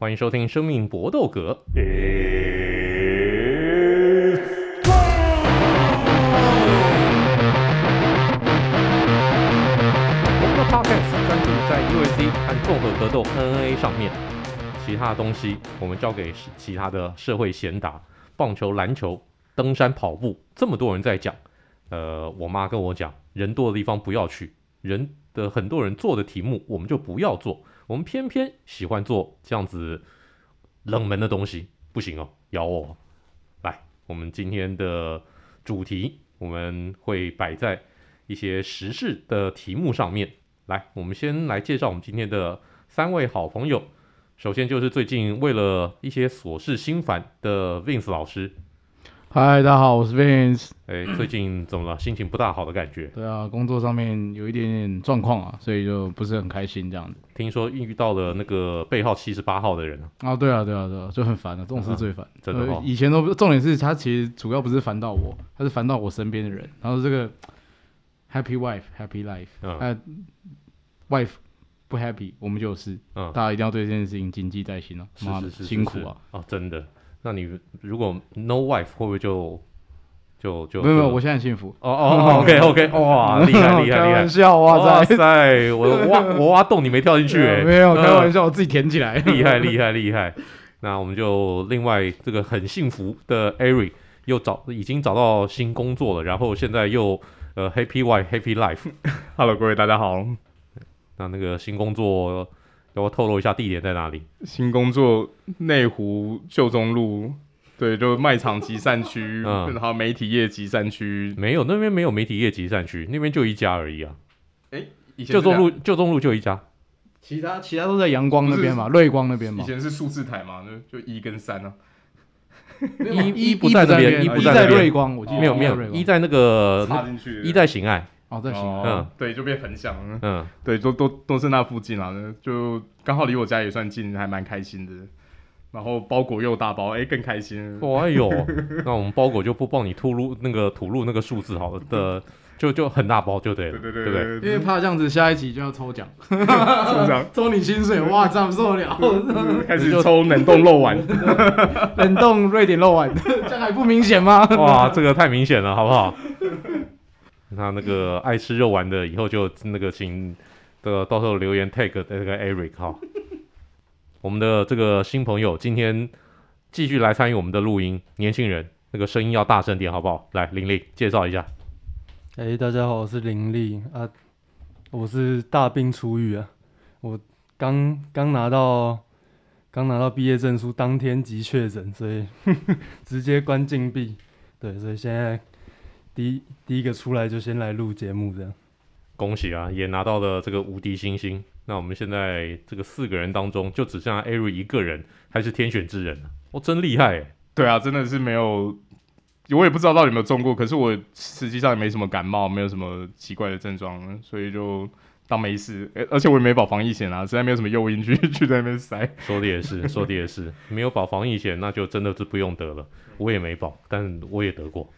欢迎收听《生命搏斗格》。我们的 Podcast 专注在 UFC 和综合格斗 NNA 上面，其他的东西我们交给其他的社会贤达。棒球、篮球、登山、跑步，这么多人在讲。呃，我妈跟我讲，人多的地方不要去，人的很多人做的题目，我们就不要做。我们偏偏喜欢做这样子冷门的东西，不行哦，咬我！来，我们今天的主题，我们会摆在一些时事的题目上面。来，我们先来介绍我们今天的三位好朋友。首先就是最近为了一些琐事心烦的 Vince 老师。嗨，大家好，我是 Vince。哎，最近怎么了？心情不大好的感觉？对啊，工作上面有一点点状况啊，所以就不是很开心这样子。听说遇到了那个背号七十八号的人啊？啊，对啊，对啊，对啊，就很烦啊，这种事最烦。嗯、真的、哦，以前都重点是他其实主要不是烦到我，他是烦到我身边的人。然后这个 Happy Wife Happy Life，嗯、啊，Wife。不 happy，我们就有事。嗯，大家一定要对这件事情谨记在心哦。妈的，辛苦啊！哦，真的。那你如果 no wife，会不会就就就没有没有？我现在很幸福。哦哦，OK OK，哇，厉害厉害厉害！开玩笑，哇塞，我挖我挖洞，你没跳进去哎？没有，开玩笑，我自己填起来。厉害厉害厉害！那我们就另外这个很幸福的 Ari 又找已经找到新工作了，然后现在又呃 Happy Wife Happy Life。Hello，各位大家好。那那个新工作，要我透露一下地点在哪里？新工作内湖旧中路，对，就卖场集散区，嗯，然后媒体业集散区。没有，那边没有媒体业集散区，那边就一家而已啊。哎，旧中路旧中路就一家，其他其他都在阳光那边嘛，瑞光那边嘛。以前是数字台嘛，就就一跟三啊。一一不在这边，一不在瑞光，我记得没有没有，一在那个插进去，一在醒爱。哦，在行，嗯，对，就变横向，嗯，对，都都都是那附近啊，就刚好离我家也算近，还蛮开心的。然后包裹又大包，哎，更开心。哦，哎呦，那我们包裹就不帮你吐露那个吐露那个数字好了的，就就很大包就对了，对对对对，因为怕这样子下一集就要抽奖，抽奖 抽你薪水，哇，这样受不了？开始抽冷冻肉丸，冷冻瑞典肉丸，这样还不明显吗？哇，这个太明显了，好不好？那那个爱吃肉丸的，以后就那个请的到时候留言 tag 那个 Eric 哈。我们的这个新朋友今天继续来参与我们的录音，年轻人那个声音要大声点好不好？来，林立介绍一下。哎、大家好，我是林立啊，我是大病初愈啊，我刚刚拿到刚拿到毕业证书，当天即确诊，所以呵 呵直接关禁闭。对，所以现在。第一第一个出来就先来录节目，这样恭喜啊，也拿到了这个无敌星星。那我们现在这个四个人当中，就只剩下艾瑞一个人还是天选之人了。哦，真厉害哎！对啊，真的是没有，我也不知道到底有没有中过。可是我实际上也没什么感冒，没有什么奇怪的症状，所以就当没事。而且我也没保防疫险啊，实在没有什么诱因去 去在那边塞。说的也是，说的也是，没有保防疫险，那就真的是不用得了。我也没保，但我也得过。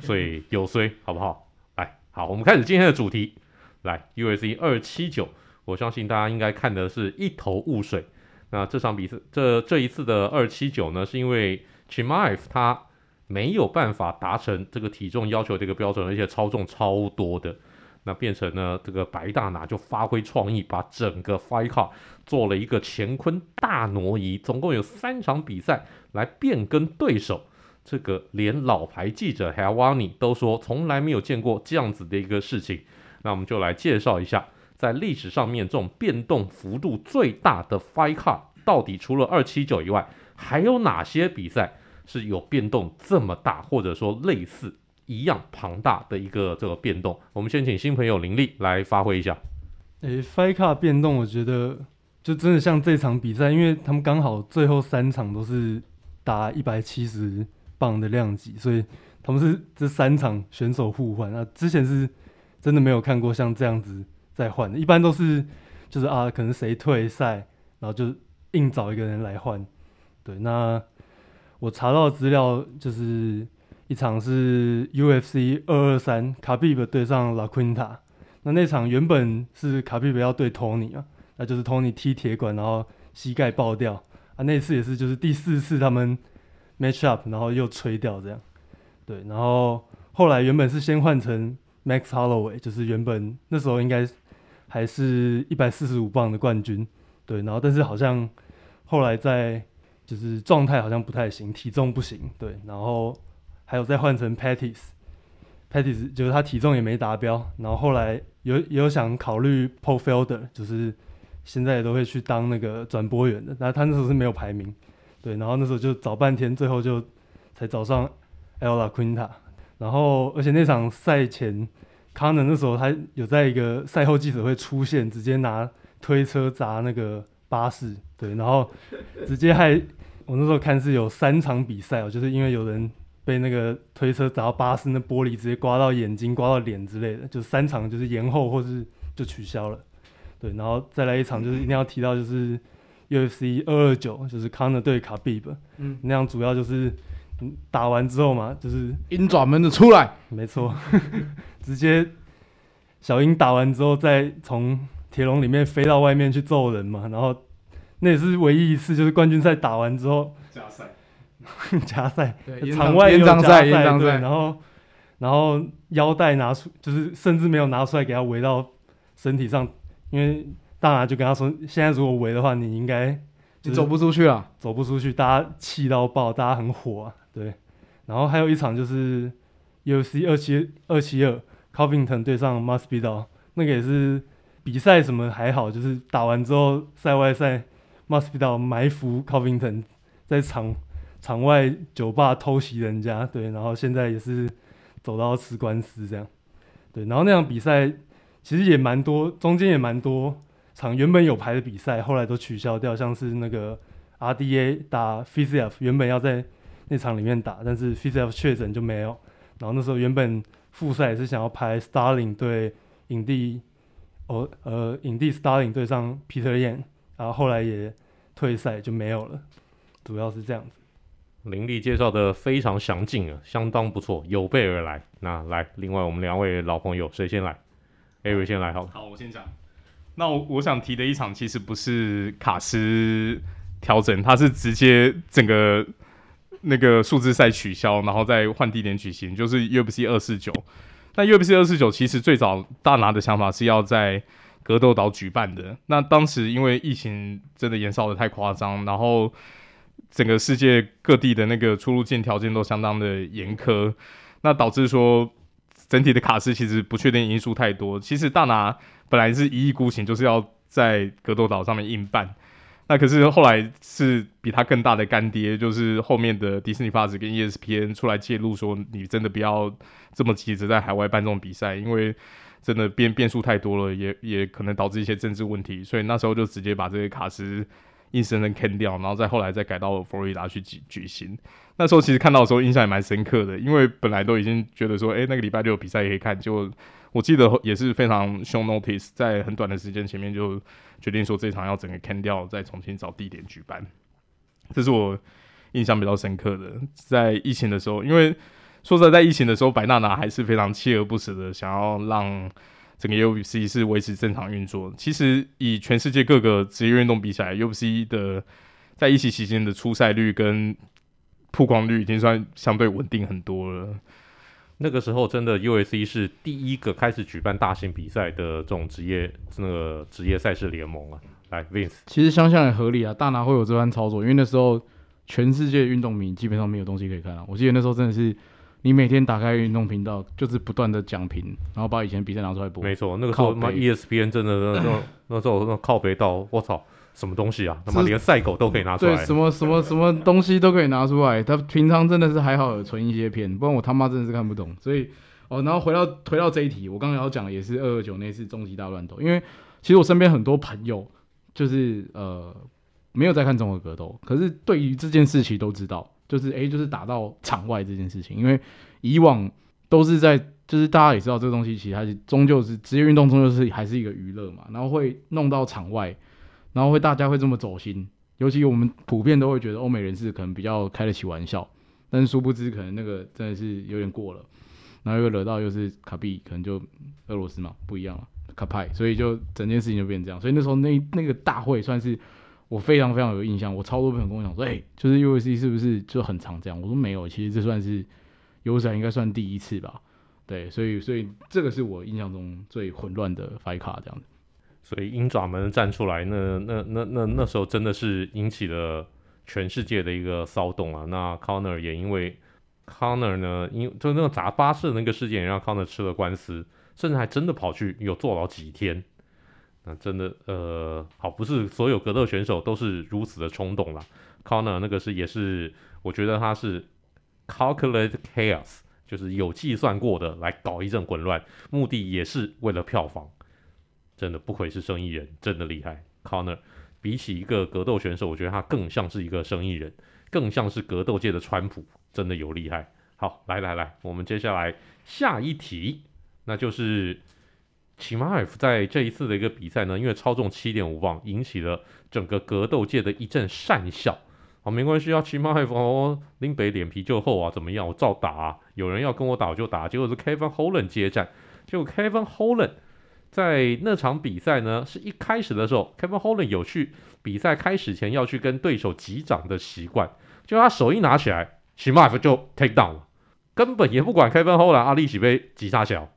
所以有衰好不好？来，好，我们开始今天的主题。来，USC 二七九，我相信大家应该看的是一头雾水。那这场比赛，这这一次的二七九呢，是因为 Chimaev 他没有办法达成这个体重要求这个标准，而且超重超多的，那变成呢这个白大拿就发挥创意，把整个 Fight Card 做了一个乾坤大挪移，总共有三场比赛来变更对手。这个连老牌记者 Hewani 都说从来没有见过这样子的一个事情，那我们就来介绍一下，在历史上面这种变动幅度最大的 Fight Card 到底除了二七九以外，还有哪些比赛是有变动这么大，或者说类似一样庞大的一个这个变动？我们先请新朋友林立来发挥一下。诶，Fight Card 变动，我觉得就真的像这场比赛，因为他们刚好最后三场都是打一百七十。磅的量级，所以他们是这三场选手互换。那之前是真的没有看过像这样子在换的，一般都是就是啊，可能谁退赛，然后就硬找一个人来换。对，那我查到资料就是一场是 UFC 二二三卡比伯对上拉昆塔，那那场原本是卡比伯要对托尼啊，那就是托尼踢铁管，然后膝盖爆掉，啊，那次也是就是第四次他们 match up，然后又吹掉这样，对，然后后来原本是先换成 Max Holloway，就是原本那时候应该还是一百四十五磅的冠军，对，然后但是好像后来在就是状态好像不太行，体重不行，对，然后还有再换成 Pettis，Pettis 就是他体重也没达标，然后后来有有想考虑 Paul Felder，就是。现在也都会去当那个转播员的，但他那时候是没有排名，对，然后那时候就找半天，最后就才找上 El Quinta 然后而且那场赛前康能那时候他有在一个赛后记者会出现，直接拿推车砸那个巴士，对，然后直接还 我那时候看是有三场比赛哦，就是因为有人被那个推车砸到巴士，那玻璃直接刮到眼睛、刮到脸之类的，就三场就是延后或是就取消了。对，然后再来一场，就是一定要提到，就是 UFC 二二九，就是 Conor 对 Khabib，嗯，那样主要就是打完之后嘛，就是鹰爪门的出来，没错，直接小鹰打完之后，再从铁笼里面飞到外面去揍人嘛，然后那也是唯一一次，就是冠军赛打完之后加赛，加赛，场外延长赛，延长赛，然后然后腰带拿出，就是甚至没有拿出来给他围到身体上。因为大拿就跟他说，现在如果围的话，你应该就走不出去了，走不出去，大家气到爆，大家很火啊，对。然后还有一场就是 UFC 二七二七二，Covington 对上 Masvidal，那个也是比赛什么还好，就是打完之后赛外赛，Masvidal 埋伏 Covington 在场场外酒吧偷袭人家，对。然后现在也是走到吃官司这样，对。然后那场比赛。其实也蛮多，中间也蛮多场原本有排的比赛，后来都取消掉。像是那个 RDA 打 Fiziev，原本要在那场里面打，但是 Fiziev 确诊就没有。然后那时候原本复赛也是想要排 Starling 对影帝，哦呃影帝 Starling 对上 Peter Yan，然后后来也退赛就没有了。主要是这样子。林立介绍的非常详尽啊，相当不错，有备而来。那来，另外我们两位老朋友谁先来 av 先来好，好，我先讲。那我我想提的一场其实不是卡斯调整，它是直接整个那个数字赛取消，然后再换地点举行，就是 UFC 二四九。那 UFC 二四九其实最早大拿的想法是要在格斗岛举办的。那当时因为疫情真的延烧的太夸张，然后整个世界各地的那个出入境条件都相当的严苛，那导致说。整体的卡司其实不确定因素太多。其实大拿本来是一意孤行，就是要在格斗岛上面硬办。那可是后来是比他更大的干爹，就是后面的迪士尼 Plus 跟 ESPN 出来介入，说你真的不要这么急着在海外办这种比赛，因为真的变变数太多了，也也可能导致一些政治问题。所以那时候就直接把这些卡司硬生生砍掉，然后再后来再改到佛罗里达去举举行。那时候其实看到的时候印象也蛮深刻的，因为本来都已经觉得说，诶、欸，那个礼拜六比赛也可以看，就我记得也是非常凶 notice，在很短的时间前面就决定说这场要整个 can 掉，再重新找地点举办。这是我印象比较深刻的。在疫情的时候，因为说实在，在疫情的时候，白娜娜还是非常锲而不舍的想要让整个 UFC 是维持正常运作。其实以全世界各个职业运动比起来，UFC 的在疫情期间的出赛率跟曝光率已经算相对稳定很多了。那个时候，真的 UFC 是第一个开始举办大型比赛的这种职业那个职业赛事联盟啊。来，Vince，其实想想也合理啊，大拿会有这番操作，因为那时候全世界运动迷基本上没有东西可以看啊。我记得那时候真的是，你每天打开运动频道，就是不断的讲评，然后把以前比赛拿出来播。没错，那个时候妈 ESPN 真的那那那时候 那靠北到我操。什么东西啊？他妈连赛狗都可以拿出来。对，什么什么什么东西都可以拿出来。他平常真的是还好有存一些片，不然我他妈真的是看不懂。所以哦，然后回到回到这一题，我刚刚要讲的也是二二九那次终极大乱斗，因为其实我身边很多朋友就是呃没有在看综合格斗，可是对于这件事情都知道，就是诶、就是打到场外这件事情，因为以往都是在就是大家也知道这个东西其实还是终究是职业运动，终究是还是一个娱乐嘛，然后会弄到场外。然后会大家会这么走心，尤其我们普遍都会觉得欧美人士可能比较开得起玩笑，但是殊不知可能那个真的是有点过了，然后又惹到又是卡比，可能就俄罗斯嘛不一样了，卡派，所以就整件事情就变成这样。所以那时候那那个大会算是我非常非常有印象，我超多朋友跟我讲说，哎、就是 UFC 是不是就很常这样？我说没有，其实这算是有史以来应该算第一次吧。对，所以所以这个是我印象中最混乱的 f i c a 这样子。所以鹰爪门站出来，那那那那那时候真的是引起了全世界的一个骚动啊。那 Connor 也因为 Connor 呢，因就那个砸巴士那个事件，也让 Conor 吃了官司，甚至还真的跑去有坐牢几天。那真的，呃，好，不是所有格斗选手都是如此的冲动啦。Connor 那个是也是，我觉得他是 calculate chaos，就是有计算过的来搞一阵混乱，目的也是为了票房。真的不愧是生意人，真的厉害。Conor 比起一个格斗选手，我觉得他更像是一个生意人，更像是格斗界的川普，真的有厉害。好，来来来，我们接下来下一题，那就是。齐马尔夫在这一次的一个比赛呢，因为超重七点五磅，引起了整个格斗界的一阵讪笑。好，没关系啊，齐马尔夫哦，林北脸皮就厚啊，怎么样？我照打啊，有人要跟我打我就打。结果是 Kevin Holland 接战，结果 Kevin Holland 在那场比赛呢，是一开始的时候，Kevin Holland 有去比赛开始前要去跟对手击掌的习惯，就他手一拿起来，齐马尔夫就 take down 了，根本也不管 Kevin Holland 阿力起被击杀小。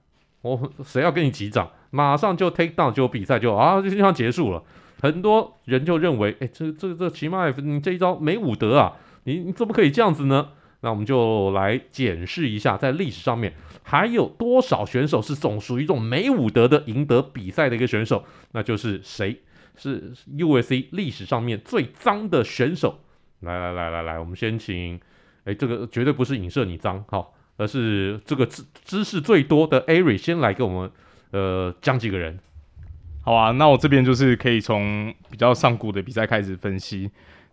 我谁要跟你击掌，马上就 take down，就比赛就啊，就这样结束了。很多人就认为，哎，这这这齐马尔夫，你这一招没武德啊，你你怎么可以这样子呢？那我们就来检视一下，在历史上面还有多少选手是总属于这种没武德的赢得比赛的一个选手？那就是谁？是 UFC 历史上面最脏的选手？来来来来来，我们先请，哎，这个绝对不是影射你脏，好。而是这个知知识最多的 Ari 先来给我们呃讲几个人，好啊，那我这边就是可以从比较上古的比赛开始分析。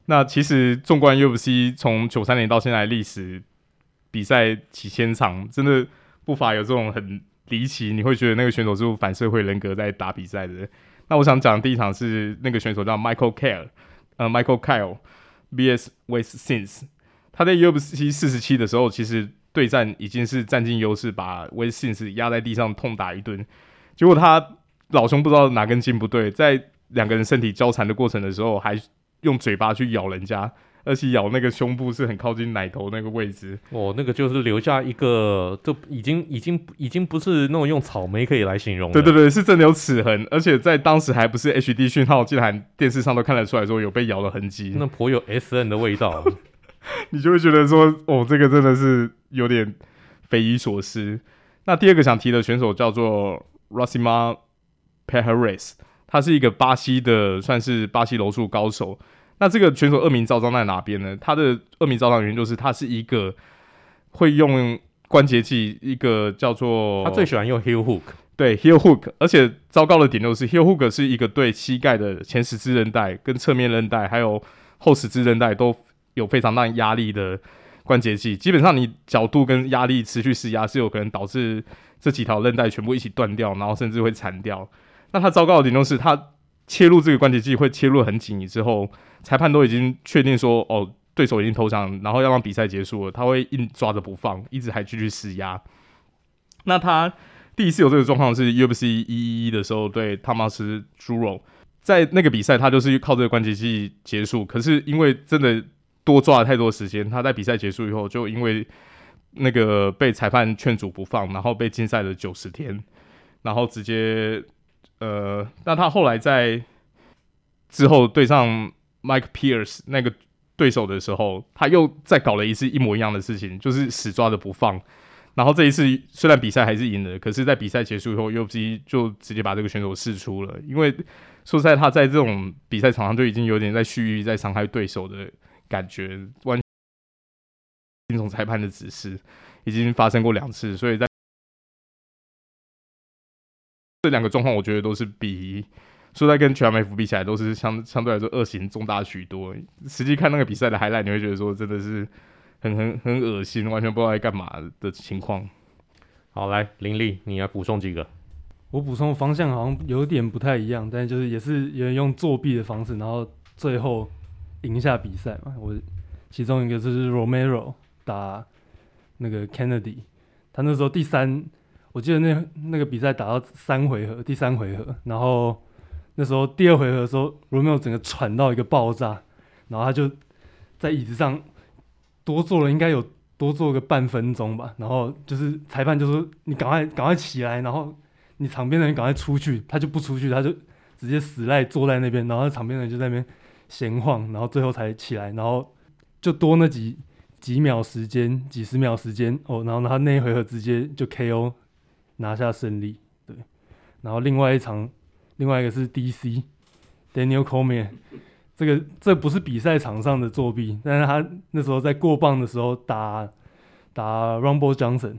那其实纵观 UFC 从九三年到现在历史比赛几千场，真的不乏有这种很离奇，你会觉得那个选手是反社会人格在打比赛的。那我想讲第一场是那个选手叫 Michael Kyle，呃，Michael Kyle vs Wes Sims，他在 UFC 四十七的时候其实。对战已经是占尽优势，把威斯辛斯压在地上痛打一顿。结果他老兄不知道哪根筋不对，在两个人身体交缠的过程的时候，还用嘴巴去咬人家，而且咬那个胸部是很靠近奶头那个位置。哦，那个就是留下一个，就已经已经已经不是那种用草莓可以来形容。对对对，是真的有齿痕，而且在当时还不是 HD 讯号，竟然电视上都看得出来说有被咬的痕迹，那颇有 SN 的味道。你就会觉得说，哦，这个真的是有点匪夷所思。那第二个想提的选手叫做 Rousimar Pereira，他是一个巴西的，算是巴西柔术高手。那这个选手恶名昭彰在哪边呢？他的恶名昭彰原因就是他是一个会用关节技，一个叫做他最喜欢用 heel hook，对 heel hook，而且糟糕的点就是 heel hook 是一个对膝盖的前十字韧带、跟侧面韧带还有后十字韧带都。有非常大压力的关节技，基本上你角度跟压力持续施压，是有可能导致这几条韧带全部一起断掉，然后甚至会残掉。那他糟糕的点就是，他切入这个关节技会切入很紧之后，裁判都已经确定说，哦，对手已经投降，然后要让比赛结束了，他会硬抓着不放，一直还继续施压。那他第一次有这个状况是 UFC 一一一的时候，对汤马斯朱罗，在那个比赛他就是靠这个关节技结束，可是因为真的。多抓了太多时间，他在比赛结束以后，就因为那个被裁判劝阻不放，然后被禁赛了九十天，然后直接呃，那他后来在之后对上 Mike Pierce 那个对手的时候，他又再搞了一次一模一样的事情，就是死抓着不放。然后这一次虽然比赛还是赢了，可是在比赛结束以后，UFC 就直接把这个选手释出了，因为说实在，他在这种比赛场上就已经有点在蓄意在伤害对手的。感觉完全听从裁判的指示，已经发生过两次，所以在这两个状况，我觉得都是比说在跟全 MF 比起来，都是相相对来说恶行重大许多。实际看那个比赛的 highlight，你会觉得说真的是很很很恶心，完全不知道在干嘛的情况。好，来林立，你来补充几个。我补充的方向好像有点不太一样，但就是也是有人用作弊的方式，然后最后。赢下比赛嘛，我其中一个就是 Romero 打那个 Kennedy，他那时候第三，我记得那那个比赛打到三回合，第三回合，然后那时候第二回合的时候，罗梅罗整个喘到一个爆炸，然后他就在椅子上多坐了应该有多坐个半分钟吧，然后就是裁判就说你赶快赶快起来，然后你场边的人赶快出去，他就不出去，他就直接死赖坐在那边，然后场边的人就在那边闲晃，然后最后才起来，然后就多那几几秒时间，几十秒时间哦，然后他那一回合直接就 KO 拿下胜利，对，然后另外一场。另外一个是 DC Daniel Cormier，这个这不是比赛场上的作弊，但是他那时候在过磅的时候打打 Rumble Johnson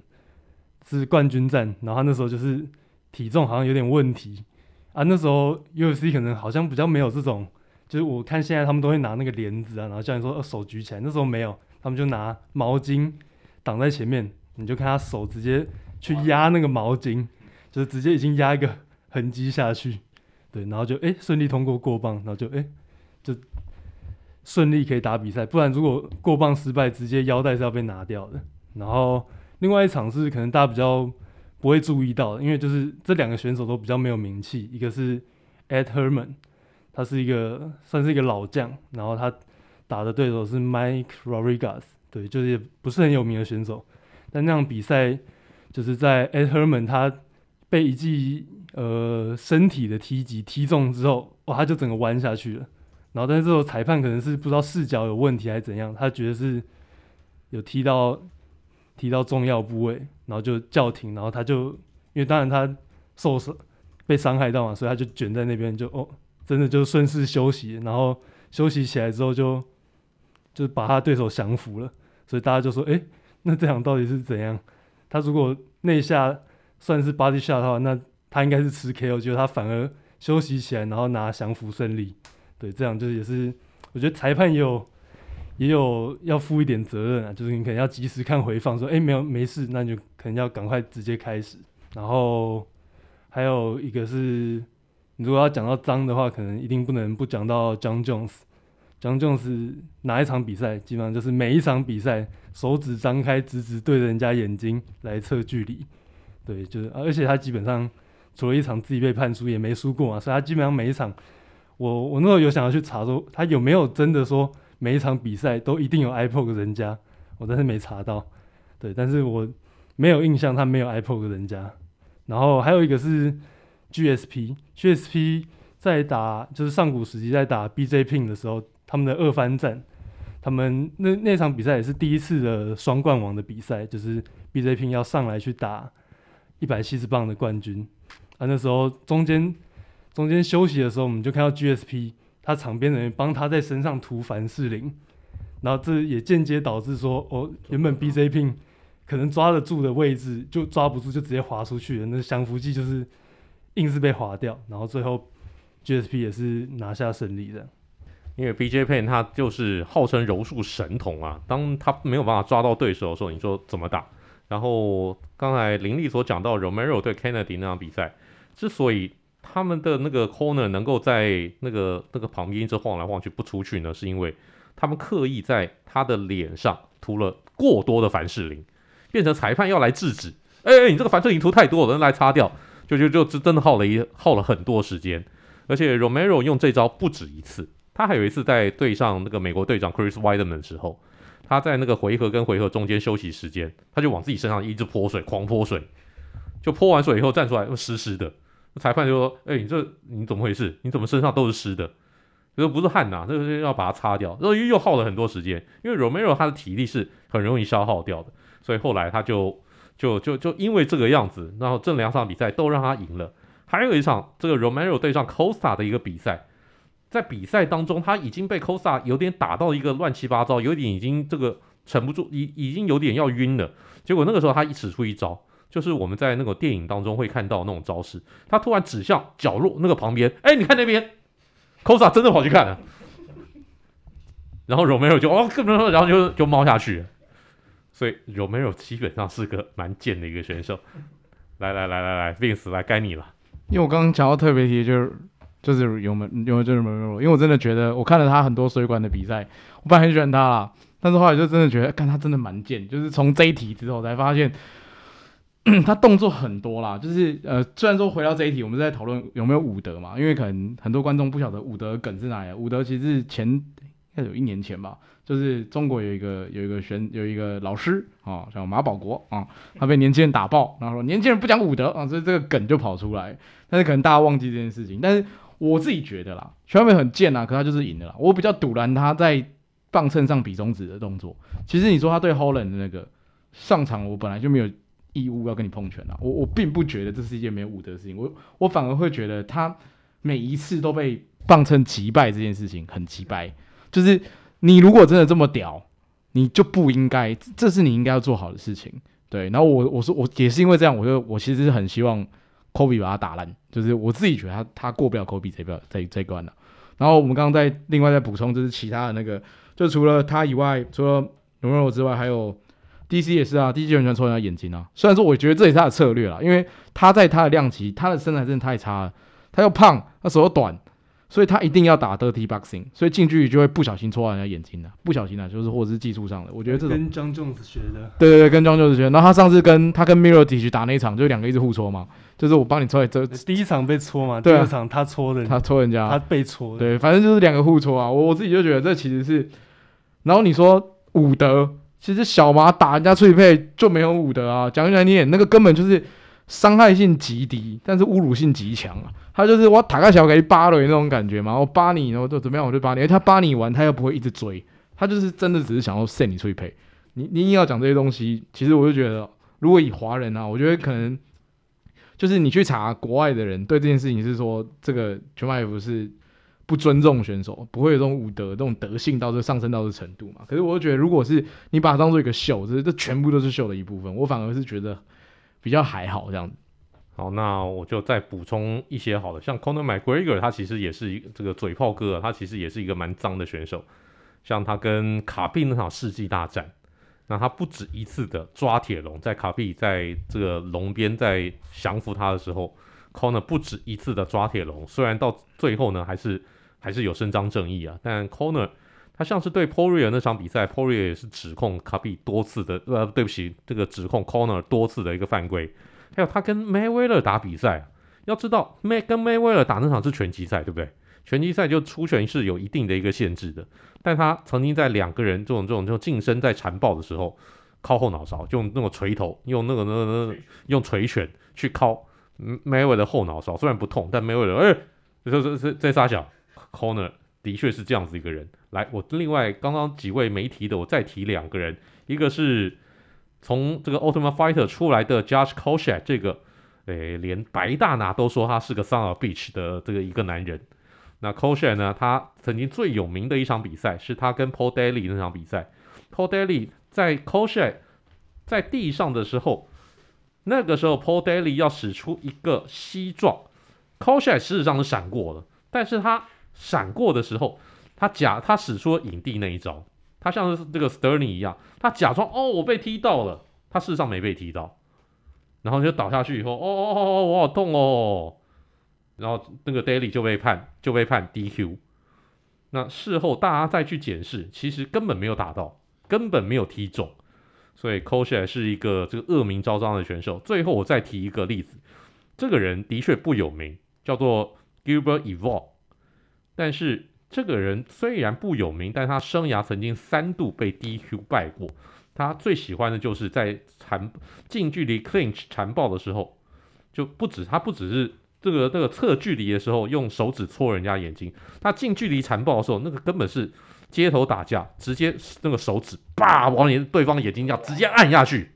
是冠军战，然后他那时候就是体重好像有点问题啊，那时候 UFC 可能好像比较没有这种，就是我看现在他们都会拿那个帘子啊，然后叫你说手举起来，那时候没有，他们就拿毛巾挡在前面，你就看他手直接去压那个毛巾，就是直接已经压一个痕迹下去。对，然后就哎顺利通过过磅，然后就哎就顺利可以打比赛。不然如果过磅失败，直接腰带是要被拿掉的。然后另外一场是可能大家比较不会注意到的，因为就是这两个选手都比较没有名气。一个是 Ed Herman，他是一个算是一个老将，然后他打的对手是 Mike Rodriguez，对，就是也不是很有名的选手。但那场比赛就是在 Ed Herman 他被一记。呃，身体的踢击踢中之后，哇，他就整个弯下去了。然后，但是这时候裁判可能是不知道视角有问题还是怎样，他觉得是有踢到踢到重要部位，然后就叫停。然后他就因为当然他受伤被伤害到嘛，所以他就卷在那边，就哦，真的就顺势休息。然后休息起来之后就，就把他对手降服了。所以大家就说，哎，那这场到底是怎样？他如果那一下算是 body shot 的话，那他应该是吃 KO，结果他反而休息起来，然后拿降服胜利。对，这样就是也是，我觉得裁判也有也有要负一点责任啊，就是你可能要及时看回放，说哎没有没事，那你就可能要赶快直接开始。然后还有一个是，如果要讲到脏的话，可能一定不能不讲到 John Jones。John Jones 哪一场比赛，基本上就是每一场比赛手指张开，直直对着人家眼睛来测距离。对，就是而且他基本上。除了一场自己被判输，也没输过嘛，所以他基本上每一场，我我那时候有想要去查说他有没有真的说每一场比赛都一定有 ipoke 人家，我但是没查到，对，但是我没有印象他没有 ipoke 人家。然后还有一个是 GSP，GSP 在打就是上古时期在打 BJ Penn 的时候，他们的二番战，他们那那场比赛也是第一次的双冠王的比赛，就是 BJ Penn 要上来去打一百七十磅的冠军。啊，那时候中间中间休息的时候，我们就看到 GSP 他场边的人帮他在身上涂凡士林，然后这也间接导致说，哦，原本 BJ Penn 可能抓得住的位置就抓不住，就直接滑出去了。那降服剂就是硬是被划掉，然后最后 GSP 也是拿下胜利的。因为 BJ Pen 他就是号称柔术神童啊，当他没有办法抓到对手的时候，你说怎么打？然后刚才林立所讲到 Romero 对 Kennedy 那场比赛。之所以他们的那个 corner 能够在那个那个旁边一直晃来晃去不出去呢，是因为他们刻意在他的脸上涂了过多的凡士林，变成裁判要来制止。哎哎，你这个凡士林涂太多了，人来擦掉，就就就真的耗了一耗了很多时间。而且 Romero 用这招不止一次，他还有一次在对上那个美国队长 Chris Weidman 的时候，他在那个回合跟回合中间休息时间，他就往自己身上一直泼水，狂泼水，就泼完水以后站出来又湿湿的。裁判就说：“哎、你这你怎么回事？你怎么身上都是湿的？这不是汗呐、啊，这是要把它擦掉。然后又又耗了很多时间，因为 Romero 他的体力是很容易消耗掉的，所以后来他就就就就因为这个样子，然后这两场比赛都让他赢了。还有一场这个 Romero 对上 Costa 的一个比赛，在比赛当中他已经被 Costa 有点打到一个乱七八糟，有点已经这个沉不住，已已经有点要晕了。结果那个时候他一使出一招。”就是我们在那个电影当中会看到那种招式，他突然指向角落那个旁边，哎，你看那边，Costa 真的跑去看了，然后 Romero 就哦，然后就就猫下去，所以 Romero 基本上是个蛮贱的一个选手。来来来来来，Vince 来该你了。因为我刚刚讲到特别题，就是就是有没有就是 Romero，因为我真的觉得我看了他很多水管的比赛，我本来很喜欢他啦，但是后来就真的觉得，看他真的蛮贱，就是从这一题之后才发现。他动作很多啦，就是呃，虽然说回到这一题，我们在讨论有没有伍德嘛，因为可能很多观众不晓得伍德梗是哪里。伍德其实是前应该有一年前吧，就是中国有一个有一个选有一个老师啊，叫马保国啊，他被年轻人打爆，然后说年轻人不讲武德啊，所以这个梗就跑出来。但是可能大家忘记这件事情，但是我自己觉得啦，全美很贱啊，可他就是赢的啦。我比较堵拦他在棒秤上比中指的动作。其实你说他对 Holland 的那个上场，我本来就没有。义务要跟你碰拳啊！我我并不觉得这是一件没有武德的事情，我我反而会觉得他每一次都被棒秤击败这件事情很击败。就是你如果真的这么屌，你就不应该，这是你应该要做好的事情。对，然后我我说我也是因为这样，我就我其实是很希望 Kobe 把他打烂，就是我自己觉得他他过不了 Kobe 这这这关了。然后我们刚刚在另外再补充，就是其他的那个，就除了他以外，除了浓眉之外，还有。DC 也是啊，DC 完全抽人家眼睛啊。虽然说我觉得这也是他的策略啦，因为他在他的量级，他的身材真的太差了，他又胖，他手又短，所以他一定要打 dirty boxing，所以近距离就会不小心戳到人家眼睛的，不小心啊，就是或者是技术上的。我觉得这种跟 Jon Jones 学的，对对对，跟 Jon Jones 学的。然后他上次跟他跟 Mirotic 打那一场，就两个一直互戳嘛，就是我帮你戳，这第一场被戳嘛，第二场他戳的，他戳人家，他被戳，对，反正就是两个互戳啊。我我自己就觉得这其实是，然后你说武德。其实小马打人家翠佩就没有武德啊，讲起来你也那个根本就是伤害性极低，但是侮辱性极强啊。他就是我塔克小给扒了那种感觉嘛，我扒你，然后就怎么样我就扒你，而他扒你完他又不会一直追，他就是真的只是想要 send 你出去配。你你硬要讲这些东西，其实我就觉得，如果以华人啊，我觉得可能就是你去查国外的人对这件事情是说这个全马 F 是。不尊重选手，不会有这种武德、这种德性到这上升到这程度嘛？可是我就觉得，如果是你把它当做一个秀，这这全部都是秀的一部分，我反而是觉得比较还好这样子。好，那我就再补充一些好的，像 Conor McGregor，他其实也是一个这个嘴炮哥，他其实也是一个蛮脏的选手。像他跟卡比那场世纪大战，那他不止一次的抓铁笼，在卡比在这个笼边在降服他的时候，Conor 不止一次的抓铁笼，虽然到最后呢还是。还是有伸张正义啊，但 Conor 他像是对 Poirier 那场比赛，Poirier 也是指控卡比多次的，呃，对不起，这个指控 Corner 多次的一个犯规。还有他跟 Mayweather 打比赛，要知道 May 跟 Mayweather 打那场是拳击赛，对不对？拳击赛就出拳是有一定的一个限制的，但他曾经在两个人这种这种就近身在缠抱的时候，靠后脑勺，就用那个锤头，用那个那个那个用锤拳去靠 Mayweather 的后脑勺，虽然不痛，但 Mayweather 哎，这这这这仨小。Corner 的确是这样子一个人。来，我另外刚刚几位没提的，我再提两个人。一个是从这个 Ultimate Fighter 出来的 Josh Koscheck，这个诶连白大拿都说他是个 son of Beach 的这个一个男人。那 Koscheck 呢，他曾经最有名的一场比赛是他跟 Paul Daly 那场比赛。Paul Daly 在 Koscheck 在地上的时候，那个时候 Paul Daly 要使出一个膝撞，Koscheck 事实上是闪过了，但是他。闪过的时候，他假他使出了影帝那一招，他像是这个 Sterling 一样，他假装哦我被踢到了，他事实上没被踢到，然后就倒下去以后，哦哦哦哦我好痛哦，然后那个 Daily 就被判就被判 DQ，那事后大家再去检视，其实根本没有打到，根本没有踢中，所以 Koscheck 是一个这个恶名昭彰的选手。最后我再提一个例子，这个人的确不有名，叫做 Gilbert Evol。但是这个人虽然不有名，但他生涯曾经三度被 DQ 败过。他最喜欢的就是在缠近距离 clinch 缠抱的时候，就不止他不只是这个这个测距离的时候用手指戳人家眼睛，他近距离缠抱的时候，那个根本是街头打架，直接那个手指叭往你对方眼睛要直接按下去。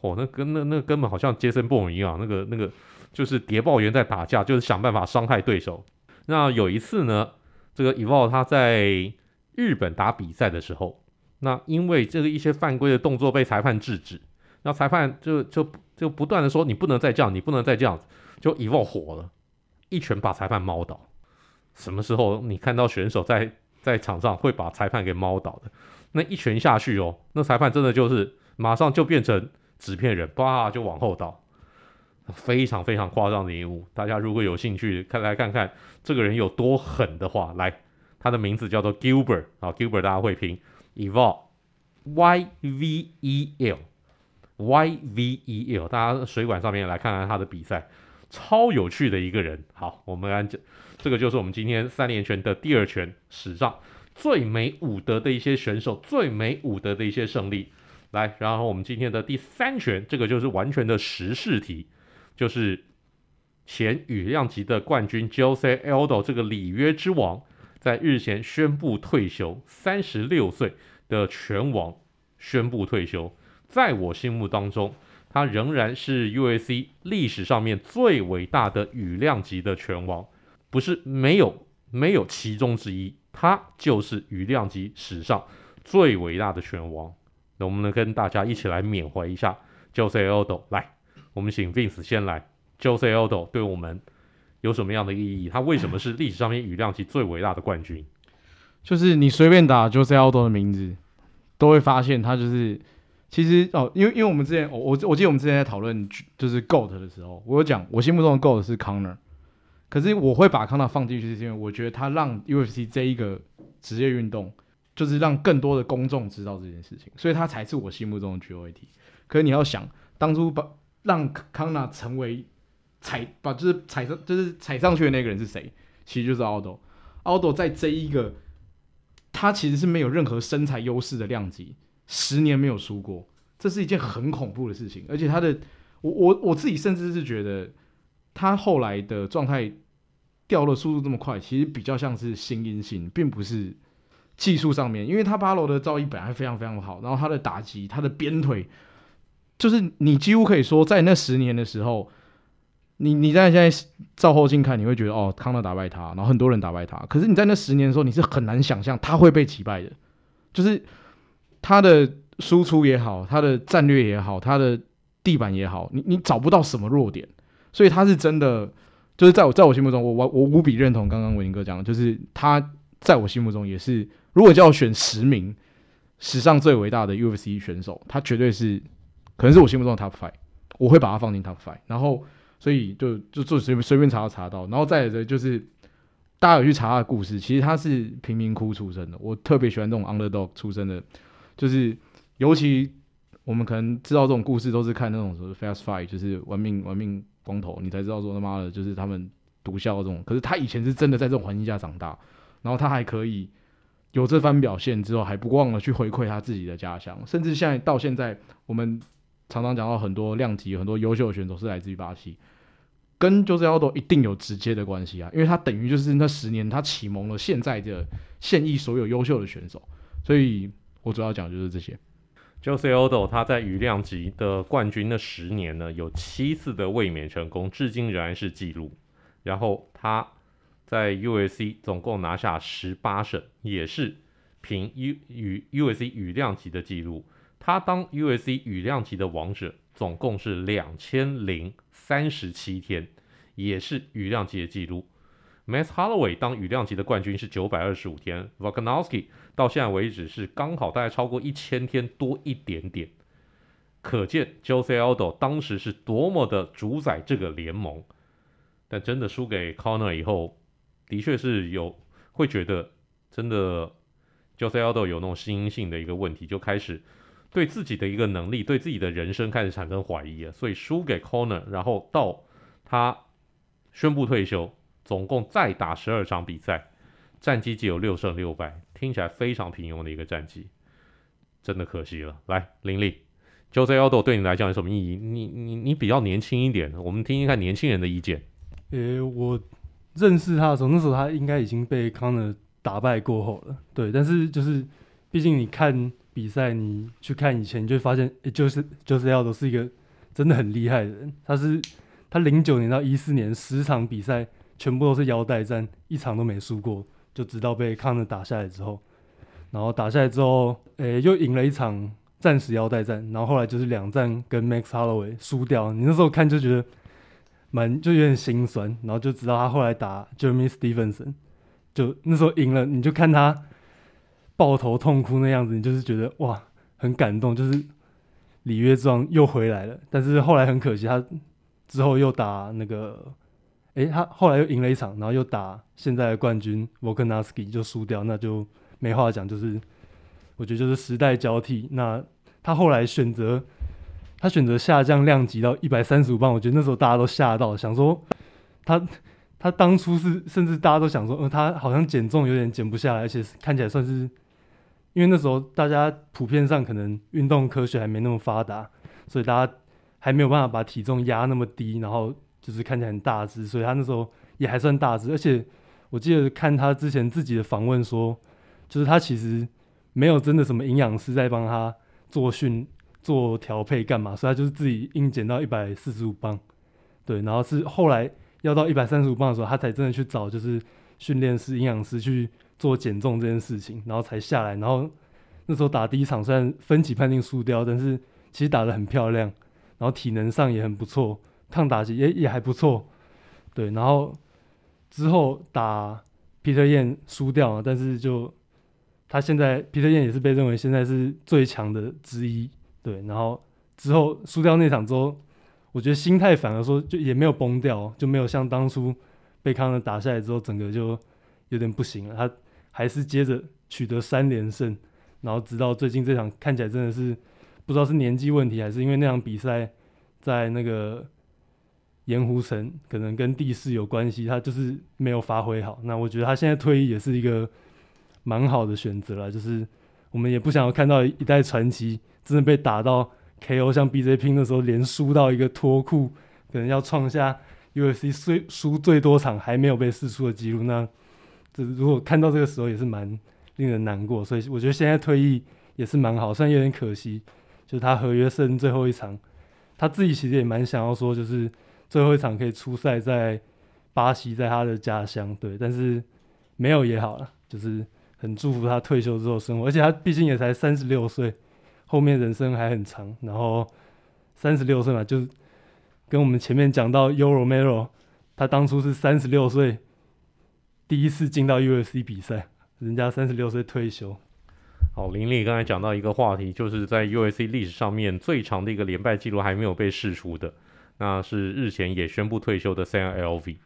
哦，那跟那那根本好像杰森·布恩一样，那个那个就是谍报员在打架，就是想办法伤害对手。那有一次呢，这个 Evol 他在日本打比赛的时候，那因为这个一些犯规的动作被裁判制止，那裁判就就就不断的说你不能再这样，你不能再这样，就 Evol 火了，一拳把裁判猫倒。什么时候你看到选手在在场上会把裁判给猫倒的？那一拳下去哦，那裁判真的就是马上就变成纸片人，叭就往后倒。非常非常夸张的一幕，大家如果有兴趣，看来看看这个人有多狠的话，来，他的名字叫做 Gilbert 啊，Gilbert 大家会拼 Evel，Y V E L，Y V E L，大家水管上面来看看他的比赛，超有趣的一个人。好，我们来这，这个就是我们今天三连拳的第二拳，史上最没武德的一些选手，最没武德的一些胜利。来，然后我们今天的第三拳，这个就是完全的时事题，就是前羽量级的冠军 Jose Aldo 这个里约之王，在日前宣布退休，三十六岁的拳王宣布退休。在我心目当中，他仍然是 UFC 历史上面最伟大的羽量级的拳王，不是没有没有其中之一，他就是羽量级史上最伟大的拳王。那我们能跟大家一起来缅怀一下 Jose Aldo，来，我们请 Vince 先来。Jose Aldo 对我们有什么样的意义？他为什么是历史上面羽量级最伟大的冠军？就是你随便打 Jose Aldo 的名字，都会发现他就是。其实哦，因为因为我们之前我我我记得我们之前在讨论就是 GOAT 的时候，我有讲我心目中的 GOAT 是 Conor，可是我会把 Conor 放进去，是因为我觉得他让 UFC 这一个职业运动，就是让更多的公众知道这件事情，所以他才是我心目中的 GOAT。可是你要想，当初把让康纳成为踩把就是踩上就是踩上去的那个人是谁？其实就是 Aldo。Aldo 在这一个他其实是没有任何身材优势的量级。十年没有输过，这是一件很恐怖的事情。而且他的，我我我自己甚至是觉得，他后来的状态掉的速度这么快，其实比较像是心因性，并不是技术上面。因为他巴罗的造诣本来非常非常好，然后他的打击，他的鞭腿，就是你几乎可以说，在那十年的时候，你你在现在照后镜看，你会觉得哦，康纳打败他，然后很多人打败他。可是你在那十年的时候，你是很难想象他会被击败的，就是。他的输出也好，他的战略也好，他的地板也好，你你找不到什么弱点，所以他是真的，就是在我在我心目中，我我我无比认同刚刚文英哥讲的，就是他在我心目中也是，如果叫我选十名史上最伟大的 UFC 选手，他绝对是可能是我心目中的 Top Five，我会把它放进 Top Five，然后所以就就就随随便查到查到，然后再来的就是大家有去查他的故事，其实他是贫民窟出身的，我特别喜欢这种 Underdog 出身的。就是，尤其我们可能知道这种故事，都是看那种什么 Fast Fight，就是玩命玩命光头，你才知道说他妈的，就是他们毒枭这种。可是他以前是真的在这种环境下长大，然后他还可以有这番表现之后，还不忘了去回馈他自己的家乡，甚至现在到现在，我们常常讲到很多量级、很多优秀的选手是来自于巴西，跟 Jose Aldo 一定有直接的关系啊，因为他等于就是那十年他启蒙了现在的现役所有优秀的选手，所以。我主要讲就是这些。Jose Aldo 他在羽量级的冠军那十年呢，有七次的卫冕成功，至今仍然是纪录。然后他在 UFC 总共拿下十八胜，也是凭 U 与 UFC 羽量级的纪录。他当 UFC 羽量级的王者，总共是两千零三十七天，也是羽量级的记录。Max Holloway 当羽量级的冠军是九百二十五天，Volkanovski 到现在为止是刚好大概超过一千天多一点点，可见 Jose Aldo 当时是多么的主宰这个联盟。但真的输给 Connor 以后，的确是有会觉得真的 Jose Aldo 有那种心性的一个问题，就开始对自己的一个能力、对自己的人生开始产生怀疑了。所以输给 Conor，然后到他宣布退休。总共再打十二场比赛，战绩只有六胜六败，听起来非常平庸的一个战绩，真的可惜了。来，林立，Jose Aldo 对你来讲有什么意义？你你你比较年轻一点，我们听听看年轻人的意见。诶，我认识他的时候，那时候他应该已经被 Conor 打败过后了。对，但是就是，毕竟你看比赛，你去看以前，你就会发现，就是 Jose Aldo 是一个真的很厉害的人。他是他零九年到一四年十场比赛。全部都是腰带战，一场都没输过，就直到被康纳打下来之后，然后打下来之后，诶、又赢了一场暂时腰带战，然后后来就是两战跟 Max Holloway 输掉，你那时候看就觉得蛮就有点心酸，然后就知道他后来打 Jeremy Stevenson，就那时候赢了，你就看他抱头痛哭那样子，你就是觉得哇，很感动，就是里约之王又回来了，但是后来很可惜，他之后又打那个。诶、他后来又赢了一场，然后又打现在的冠军 Volkanovski 就输掉，那就没话讲。就是我觉得就是时代交替。那他后来选择他选择下降量级到一百三十五磅，我觉得那时候大家都吓到，想说他他当初是甚至大家都想说，呃，他好像减重有点减不下来，而且看起来算是，因为那时候大家普遍上可能运动科学还没那么发达，所以大家还没有办法把体重压那么低，然后就是看起来很大只，所以他那时候也还算大只，而且我记得看他之前自己的访问说，就是他其实没有真的什么营养师在帮他做训。做调配干嘛？所以他就是自己硬减到一百四十五磅，对，然后是后来要到一百三十五磅的时候，他才真的去找就是训练师、营养师去做减重这件事情，然后才下来。然后那时候打第一场虽然分级判定输掉，但是其实打得很漂亮，然后体能上也很不错，抗打击也也还不错，对。然后之后打皮特燕输掉了，但是就他现在皮特燕也是被认为现在是最强的之一。对，然后之后输掉那场之后，我觉得心态反而说就也没有崩掉，就没有像当初被康纳打下来之后，整个就有点不行了。他还是接着取得三连胜，然后直到最近这场看起来真的是不知道是年纪问题，还是因为那场比赛在那个盐湖城可能跟地势有关系，他就是没有发挥好。那我觉得他现在退役也是一个蛮好的选择了，就是我们也不想要看到一代传奇。真的被打到 KO，像 BJ 拼的时候，连输到一个脱裤，可能要创下 UFC 输输最多场还没有被释出的记录。那这如果看到这个时候也是蛮令人难过，所以我觉得现在退役也是蛮好，虽然有点可惜，就是他合约剩最后一场，他自己其实也蛮想要说，就是最后一场可以出赛在巴西，在他的家乡，对，但是没有也好了，就是很祝福他退休之后生活，而且他毕竟也才三十六岁。后面人生还很长，然后三十六岁嘛，就跟我们前面讲到 Yoel Romero，他当初是三十六岁第一次进到 UFC 比赛，人家三十六岁退休。好，林立刚才讲到一个话题，就是在 UFC 历史上面最长的一个连败记录还没有被释出的，那是日前也宣布退休的 Sam Alvey。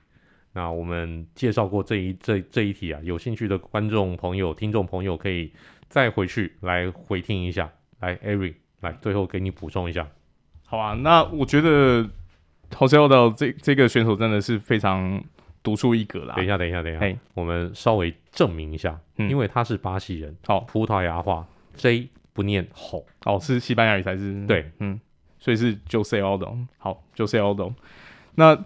那我们介绍过这一这这一题啊，有兴趣的观众朋友、听众朋友可以再回去来回听一下。来，Ari，来，最后给你补充一下。好啊，那我觉得 Jose Aldo 这这个选手真的是非常独树一格啦。等一下，等一下，等一下，我们稍微证明一下，嗯、因为他是巴西人，好，葡萄牙话 J 不念吼，哦，是西班牙语才是。对，嗯，所以是 Jose Aldo。好，Jose Aldo。那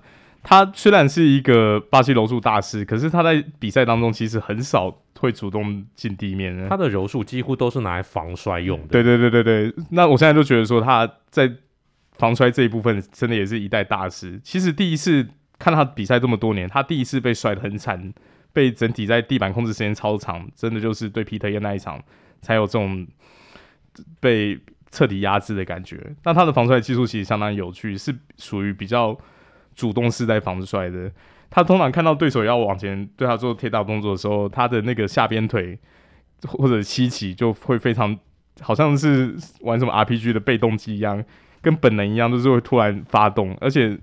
他虽然是一个巴西柔术大师，可是他在比赛当中其实很少会主动进地面。他的柔术几乎都是拿来防摔用的。对对对对对。那我现在就觉得说他在防摔这一部分真的也是一代大师。其实第一次看他比赛这么多年，他第一次被摔得很惨，被整体在地板控制时间超长，真的就是对皮特耶那一场才有这种被彻底压制的感觉。但他的防摔技术其实相当有趣，是属于比较。主动式在防摔的，他通常看到对手要往前对他做贴打动作的时候，他的那个下边腿或者膝起就会非常，好像是玩什么 RPG 的被动技一样，跟本能一样，都是会突然发动，而且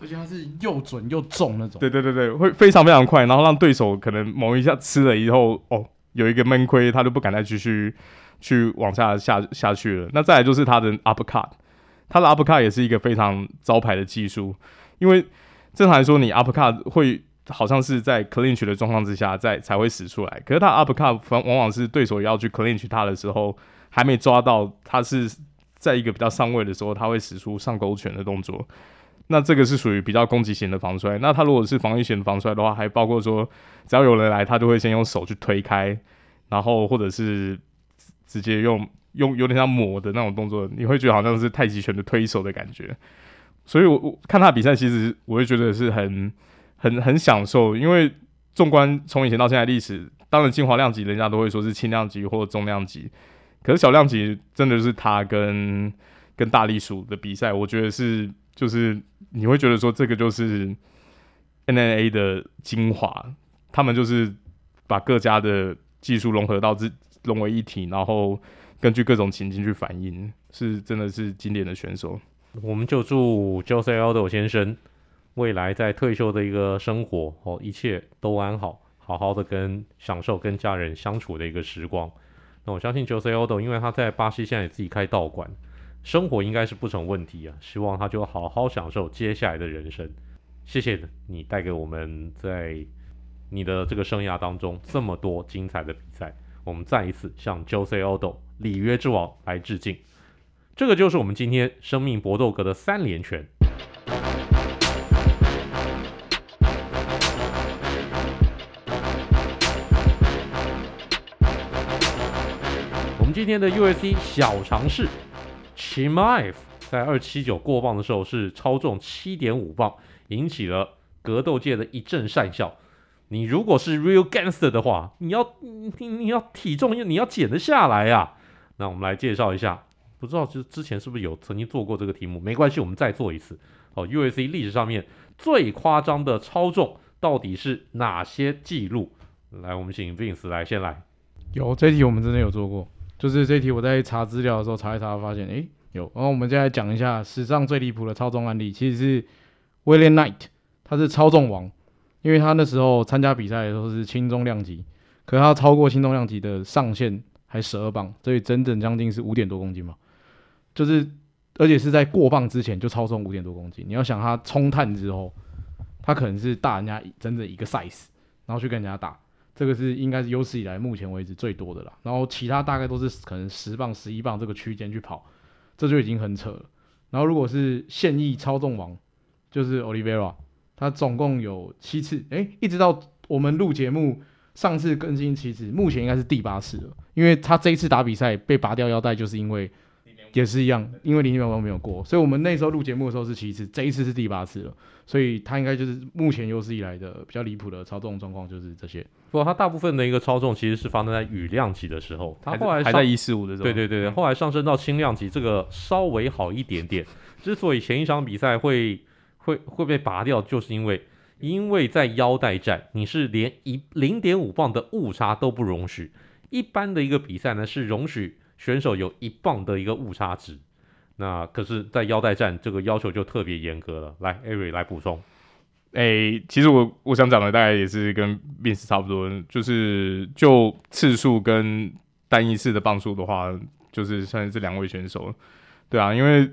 而且他是又准又重那种。对对对对，会非常非常快，然后让对手可能某一下吃了以后，哦，有一个闷亏，他就不敢再继续去往下下下去了。那再来就是他的 uppercut，他的 uppercut 也是一个非常招牌的技术。因为正常来说，你 uppercut 会好像是在 clinch 的状况之下再才会使出来，可是他 uppercut 往往是对手要去 clinch 他的时候，还没抓到，他是在一个比较上位的时候，他会使出上勾拳的动作。那这个是属于比较攻击型的防摔。那他如果是防御型的防摔的话，还包括说，只要有人来，他就会先用手去推开，然后或者是直接用用有点像抹的那种动作，你会觉得好像是太极拳的推手的感觉。所以我，我看他比赛，其实我会觉得是很、很、很享受。因为纵观从以前到现在历史，当然精华量级人家都会说是轻量级或者重量级，可是小量级真的是他跟跟大力鼠的比赛，我觉得是就是你会觉得说这个就是 N N A 的精华，他们就是把各家的技术融合到这融为一体，然后根据各种情境去反应，是真的是经典的选手。我们就祝 Jose Aldo 先生未来在退休的一个生活哦，一切都安好，好好的跟享受跟家人相处的一个时光。那我相信 Jose Aldo，因为他在巴西现在也自己开道馆，生活应该是不成问题啊。希望他就好好享受接下来的人生。谢谢你带给我们在你的这个生涯当中这么多精彩的比赛。我们再一次向 Jose Aldo 里约之王来致敬。这个就是我们今天生命搏斗格的三连拳。我们今天的 UFC 小尝试，Chimaev 在二七九过磅的时候是超重七点五磅，引起了格斗界的一阵讪笑。你如果是 Real Gangster 的话，你要你你要体重你要减得下来呀、啊。那我们来介绍一下。不知道就之前是不是有曾经做过这个题目？没关系，我们再做一次。哦，UFC 历史上面最夸张的超重到底是哪些记录？来，我们请 Vince 来先来。有这题我们真的有做过，就是这题我在查资料的时候查一查，发现诶有。然后我们接下来讲一下史上最离谱的超重案例，其实是 William Knight，他是超重王，因为他那时候参加比赛的时候是轻重量级，可是他超过轻重量级的上限还十二磅，所以整整将近是五点多公斤嘛。就是，而且是在过磅之前就超重五点多公斤。你要想他冲碳之后，他可能是大人家整整一个 size，然后去跟人家打，这个是应该是有史以来目前为止最多的了。然后其他大概都是可能十磅、十一磅这个区间去跑，这就已经很扯了。然后如果是现役超重王，就是 Olivera，他总共有七次，诶，一直到我们录节目上次更新七次，目前应该是第八次了。因为他这一次打比赛被拔掉腰带，就是因为。也是一样，因为零点八八没有过，所以我们那时候录节目的时候是七次，这一次是第八次了，所以他应该就是目前有史以来的比较离谱的操纵状况，就是这些。不过他大部分的一个操纵其实是发生在雨量级的时候，他后来还在一四五的时候，对对对，后来上升到轻量级，这个稍微好一点点。之所以前一场比赛会会会被拔掉，就是因为因为在腰带战，你是连一零点五磅的误差都不容许，一般的一个比赛呢是容许。选手有一磅的一个误差值，那可是，在腰带战这个要求就特别严格了。来，Ari 来补充。诶、其实我我想讲的大概也是跟 Vince 差不多，就是就次数跟单一次的磅数的话，就是算是这两位选手，对啊，因为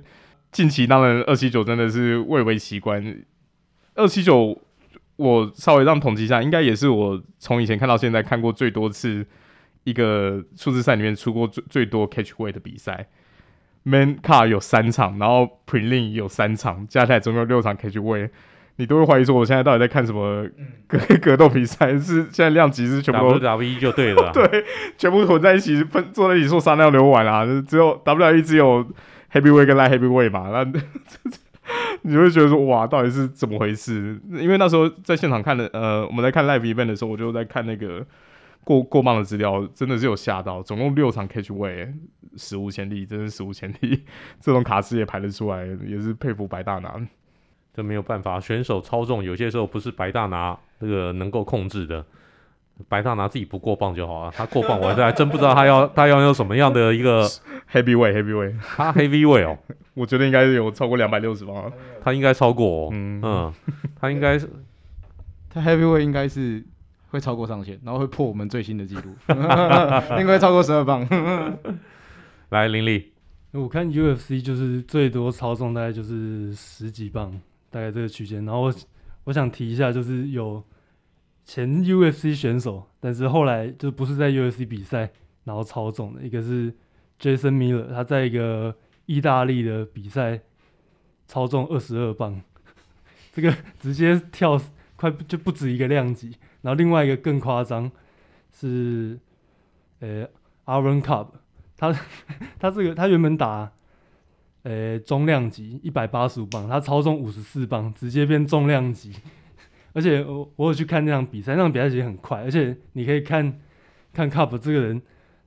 近期当然二七九真的是蔚为奇观。二七九，我稍微让统计一下，应该也是我从以前看到现在看过最多次。一个数字赛里面出过最最多 catch weight 的比赛，main card 有三场，然后 prelim 有三场，加起来总共有六场 catch weight，你都会怀疑说我现在到底在看什么格 格斗比赛？是现在量级是全部 WWE 就对了，对，全部混在一起分坐在一起说撒尿牛丸啊，只有 WWE 只有 heavyweight 跟 light heavyweight 嘛，那 你会觉得说哇，到底是怎么回事？因为那时候在现场看的，呃，我们在看 live event 的时候，我就在看那个。过过磅的资料真的是有吓到，总共六场 catch weight，史无前例，真是史无前例。这种卡司也排得出来，也是佩服白大拿。这没有办法，选手超重有些时候不是白大拿那个能够控制的。白大拿自己不过磅就好了，他过磅我还真不知道他要他要用什么样的一个 heavy weight heavy weight，他 heavy weight 哦，我觉得应该是有超过两百六十磅，他应该超过哦，嗯嗯，他应该是他 heavy weight 应该是。会超过上限，然后会破我们最新的记录，应该超过十二磅。来，林立，我看 UFC 就是最多超重大概就是十几磅，大概这个区间。然后我我想提一下，就是有前 UFC 选手，但是后来就不是在 UFC 比赛，然后超重的，一个是 Jason Miller，他在一个意大利的比赛超重二十二磅，这个直接跳快就不止一个量级。然后另外一个更夸张是，呃，Aaron Cobb，他 他这个他原本打，呃，中量级一百八十五磅，他超重五十四磅，直接变重量级。而且我我有去看那场比赛，那场比赛其实很快，而且你可以看看 Cobb 这个人，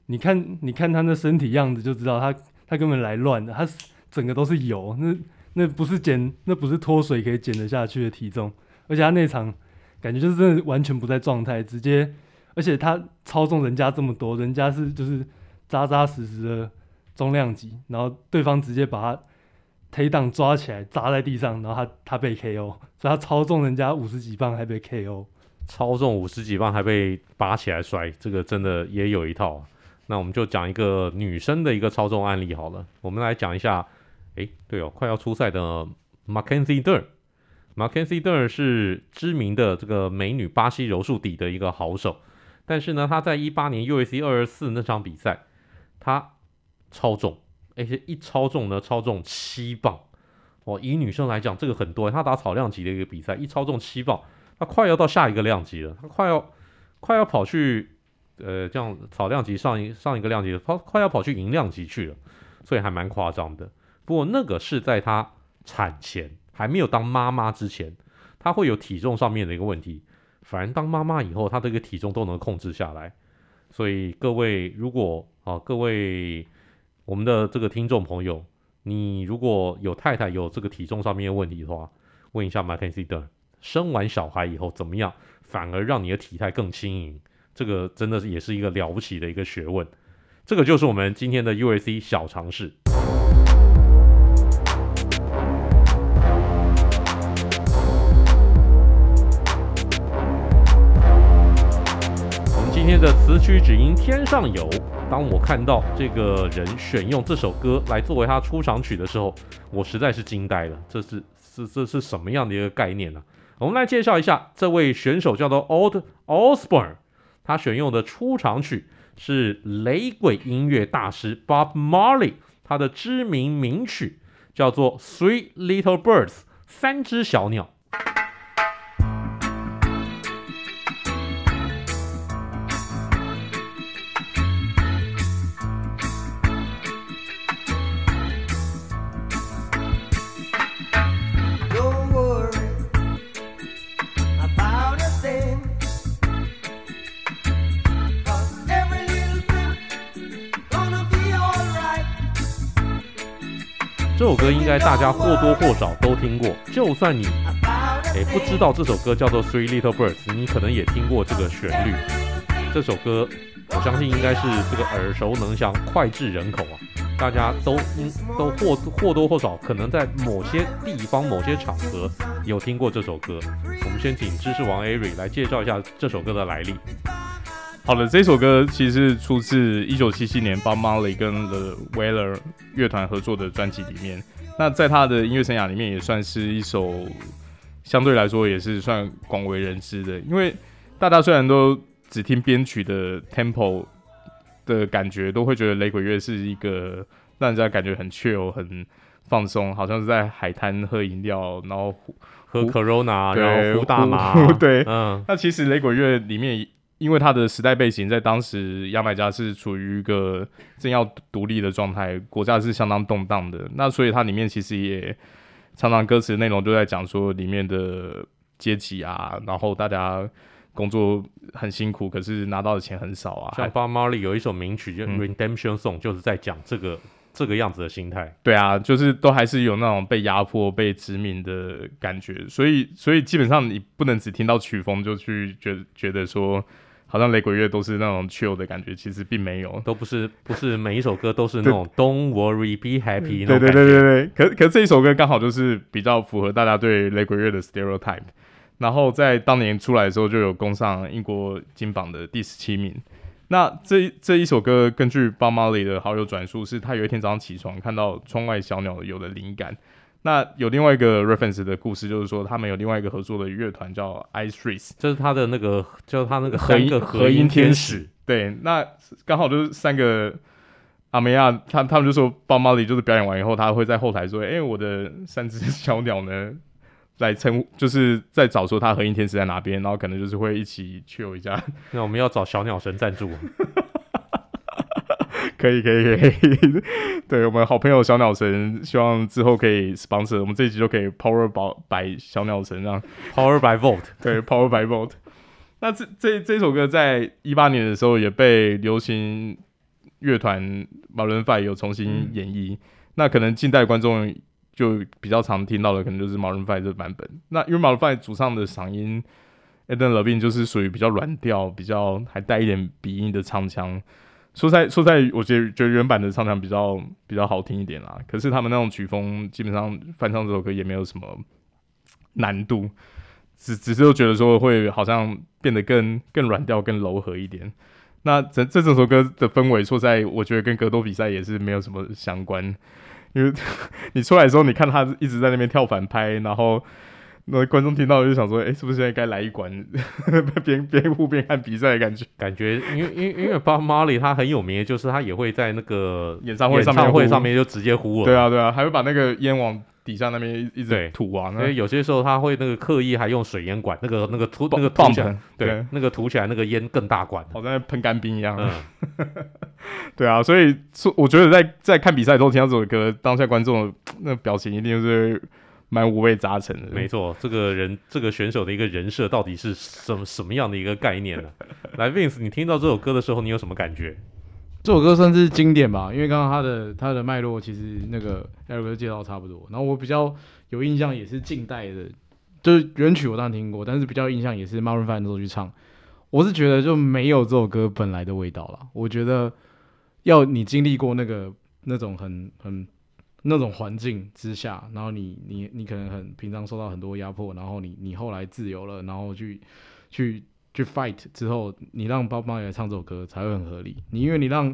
你看你看他那身体样子就知道他他根本来乱的，他整个都是油，那那不是减那不是脱水可以减得下去的体重，而且他那场。感觉就是真的完全不在状态，直接，而且他超重人家这么多，人家是就是扎扎实实的重量级，然后对方直接把他 take down 抓起来砸在地上，然后他他被 KO，所以他超重人家五十几磅还被 KO，超重五十几磅还被拔起来摔，这个真的也有一套。那我们就讲一个女生的一个操纵案例好了。我们来讲一下，哎，对哦，快要出赛的 Mackenzie Dern。Mackenzie Dern 是知名的这个美女巴西柔术底的一个好手，但是呢，她在一八年 UFC 二二四那场比赛，她超重，而且一超重呢，超重七磅。哦，以女生来讲，这个很多。她打草量级的一个比赛，一超重七磅，她快要到下一个量级了，她快要快要跑去呃，这样草量级上一上一个量级，她快要跑去银量级去了，所以还蛮夸张的。不过那个是在她产前。还没有当妈妈之前，她会有体重上面的一个问题。反而当妈妈以后，她这个体重都能控制下来。所以各位，如果啊，各位我们的这个听众朋友，你如果有太太有这个体重上面的问题的话，问一下 Mackenzie Dern，生完小孩以后怎么样，反而让你的体态更轻盈。这个真的是也是一个了不起的一个学问。这个就是我们今天的 UFC 小常识。天的词曲只应天上有。当我看到这个人选用这首歌来作为他出场曲的时候，我实在是惊呆了。这是是这是什么样的一个概念呢？我们来介绍一下这位选手，叫做 Old Osborne，。他选用的出场曲是雷鬼音乐大师 Bob Marley 他的知名名曲，叫做《Three Little Birds》三只小鸟。歌应该大家或多或少都听过，就算你诶不知道这首歌叫做《Three Little Birds》，你可能也听过这个旋律。这首歌我相信应该是这个耳熟能详、脍炙人口啊，大家都应都或或多或少可能在某些地方、某些场合有听过这首歌。我们先请知识王 Ari 来介绍一下这首歌的来历。好的，这首歌其实是出自一九七七年 Bob Marley 跟 The Wailers 乐团合作的专辑里面。那在他的音乐生涯里面，也算是一首相对来说也是算广为人知的。因为大家虽然都只听编曲的 tempo 的感觉，都会觉得雷鬼乐是一个让人家感觉很 chill、很放松，好像是在海滩喝饮料，然后喝 Corona，然后呼大麻。对，嗯。那其实雷鬼乐里面。因为他的时代背景，在当时牙买加是处于一个正要独立的状态，国家是相当动荡的。那所以它里面其实也常常歌词内容都在讲说里面的阶级啊，然后大家工作很辛苦，可是拿到的钱很少啊。像 Bob Marley 有一首名曲叫《Redemption Song》，就是在讲这个。这个样子的心态，对啊，就是都还是有那种被压迫、被殖民的感觉，所以，所以基本上你不能只听到曲风就去觉得觉得说，好像雷鬼乐都是那种 chill 的感觉，其实并没有，都不是，不是每一首歌都是那种 Don't worry, be happy。对对对对对，可可这一首歌刚好就是比较符合大家对雷鬼乐的 stereotype，然后在当年出来的时候就有攻上英国金榜的第十七名。那这这一首歌，根据 Bob Marley 的好友转述，是他有一天早上起床，看到窗外小鸟有了灵感。那有另外一个 reference 的故事，就是说他们有另外一个合作的乐团叫 Ice Threes，就是他的那个叫他那个合音合音天使。对，那刚好就是三个阿梅亚，他他们就说 Bob Marley 就是表演完以后，他会在后台说：“哎、欸，我的三只小鸟呢？” 来称就是在找说他合音天使在哪边，然后可能就是会一起去有一家。那我们要找小鸟神赞助，可以可以可以。对，我们好朋友小鸟神，希望之后可以 sponsor 我们这一集就可以 power by 小鸟神让 power by vote，对 power by vote。那这这这首歌在一八年的时候也被流行乐团 Maroon 5有重新演绎，嗯、那可能近代观众。就比较常听到的，可能就是 Maroon 5这个版本。那因为 Maroon 5主唱的嗓音 Eden Levine 就是属于比较软调，比较还带一点鼻音的唱腔。说在说在，我觉得觉得原版的唱腔比较比较好听一点啦。可是他们那种曲风，基本上翻唱这首歌也没有什么难度，只只是觉得说会好像变得更更软调、更柔和一点。那这这首歌的氛围，说在，我觉得跟格斗比赛也是没有什么相关，因为 你出来的时候，你看他一直在那边跳反拍，然后那观众听到就想说，哎、是不是现在该来一管 边边护边看比赛的感觉？感觉因为因为因为 Bob Marley 他很有名，就是他也会在那个演唱会上面演唱会上面就直接呼了，对啊对啊，还会把那个烟往。底下那边一直吐啊，所以有些时候他会那个刻意还用水烟管，那个那个吐那个吐起来，对，那个吐起来那个烟更大管，好像喷干冰一样。嗯、对啊，所以说我觉得在在看比赛的时候听到这首歌，当下观众那表情一定是蛮五味杂陈的。没错，这个人这个选手的一个人设到底是什么什么样的一个概念呢？来，Vince，你听到这首歌的时候，你有什么感觉？这首歌算是经典吧，因为刚刚他的他的脉络其实那个 Eric 介绍差不多。然后我比较有印象也是近代的，就是原曲我当然听过，但是比较印象也是 Maroon Five 那时候去唱。我是觉得就没有这首歌本来的味道了。我觉得要你经历过那个那种很很那种环境之下，然后你你你可能很平常受到很多压迫，然后你你后来自由了，然后去去。去 fight 之后，你让 Bob Marley 来唱这首歌才会很合理。你因为你让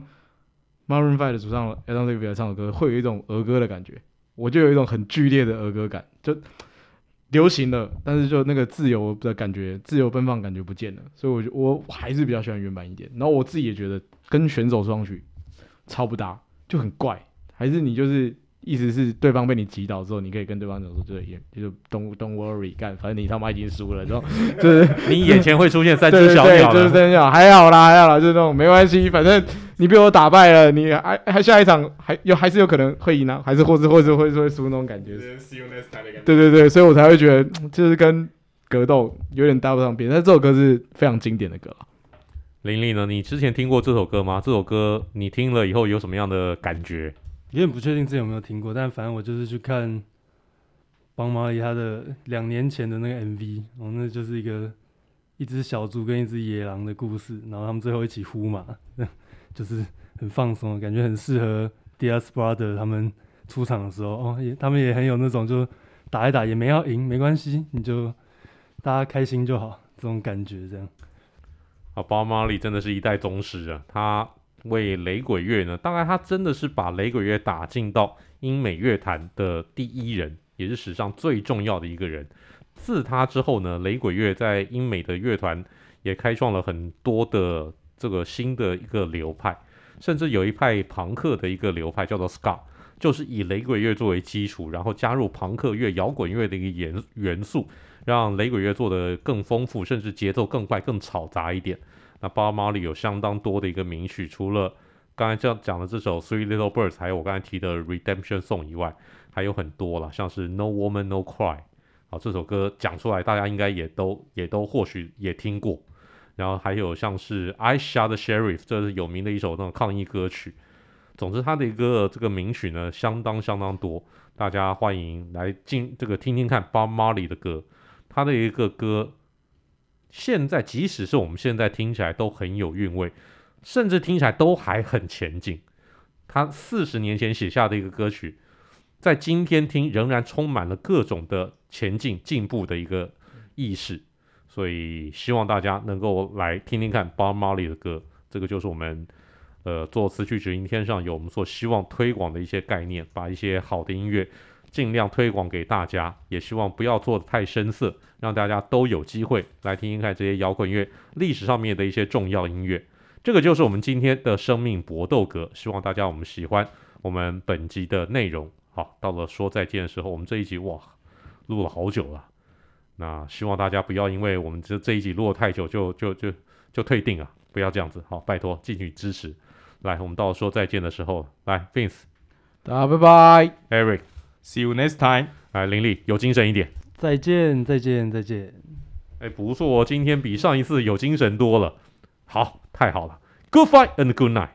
Maroon 5的主唱 Adam Levine 来唱首歌，会有一种儿歌的感觉，我就有一种很剧烈的儿歌感，就流行了，但是就那个自由的感觉，自由奔放感觉不见了。所以我，就我还是比较喜欢原版一点。然后我自己也觉得跟选手双曲超不搭，就很怪。还是你就是。意思是对方被你击倒之后，你可以跟对方讲说：“对，也就 don't don't worry，干，反正你他妈已经输了。”然后 就是 你眼前会出现三只小鸟，就是三只鸟，还好啦，还好啦，就是那种没关系，反正你被我打败了，你还还下一场还有还是有可能会赢啊，还是或者或者会会输那种感觉。对对对，所以我才会觉得就是跟格斗有点搭不上边。但这首歌是非常经典的歌。玲玲呢？你之前听过这首歌吗？这首歌你听了以后有什么样的感觉？有点不确定自己有没有听过，但反正我就是去看邦马利他的两年前的那个 MV，然后那就是一个一只小猪跟一只野狼的故事，然后他们最后一起呼嘛，就是很放松，感觉很适合 Diaz Brother 他们出场的时候哦，也他们也很有那种就打一打也没要赢，没关系，你就大家开心就好，这种感觉这样。啊，邦马利真的是一代宗师啊，他。为雷鬼乐呢，当然他真的是把雷鬼乐打进到英美乐坛的第一人，也是史上最重要的一个人。自他之后呢，雷鬼乐在英美的乐团也开创了很多的这个新的一个流派，甚至有一派朋克的一个流派叫做 Ska，就是以雷鬼乐作为基础，然后加入朋克乐、摇滚乐的一个元元素，让雷鬼乐做得更丰富，甚至节奏更快、更嘈杂一点。那 Bob Marley 有相当多的一个名曲，除了刚才这样讲的这首《Three Little Birds》，还有我刚才提的《Redemption Song》以外，还有很多了，像是《No Woman No Cry》。好，这首歌讲出来，大家应该也都也都或许也听过。然后还有像是《I Shot the Sheriff》，这是有名的一首那种抗议歌曲。总之，他的一个这个名曲呢，相当相当多。大家欢迎来进这个听听看 Bob Marley 的歌，他的一个歌。现在，即使是我们现在听起来都很有韵味，甚至听起来都还很前进。他四十年前写下的一个歌曲，在今天听仍然充满了各种的前进、进步的一个意识。所以，希望大家能够来听听看 Bob Marley 的歌。这个就是我们呃做词曲只应天上有我们所希望推广的一些概念，把一些好的音乐。尽量推广给大家，也希望不要做的太深色，让大家都有机会来听听看这些摇滚乐历史上面的一些重要音乐。这个就是我们今天的生命搏斗格，希望大家我们喜欢我们本集的内容。好，到了说再见的时候，我们这一集哇录了好久了，那希望大家不要因为我们这这一集录了太久就就就就退订啊，不要这样子，好，拜托继续支持。来，我们到了说再见的时候，来，Vince，大家拜拜，Eric。See you next time。来，林立有精神一点。再见，再见，再见。哎，不错，今天比上一次有精神多了。好，太好了。Good fight and good night。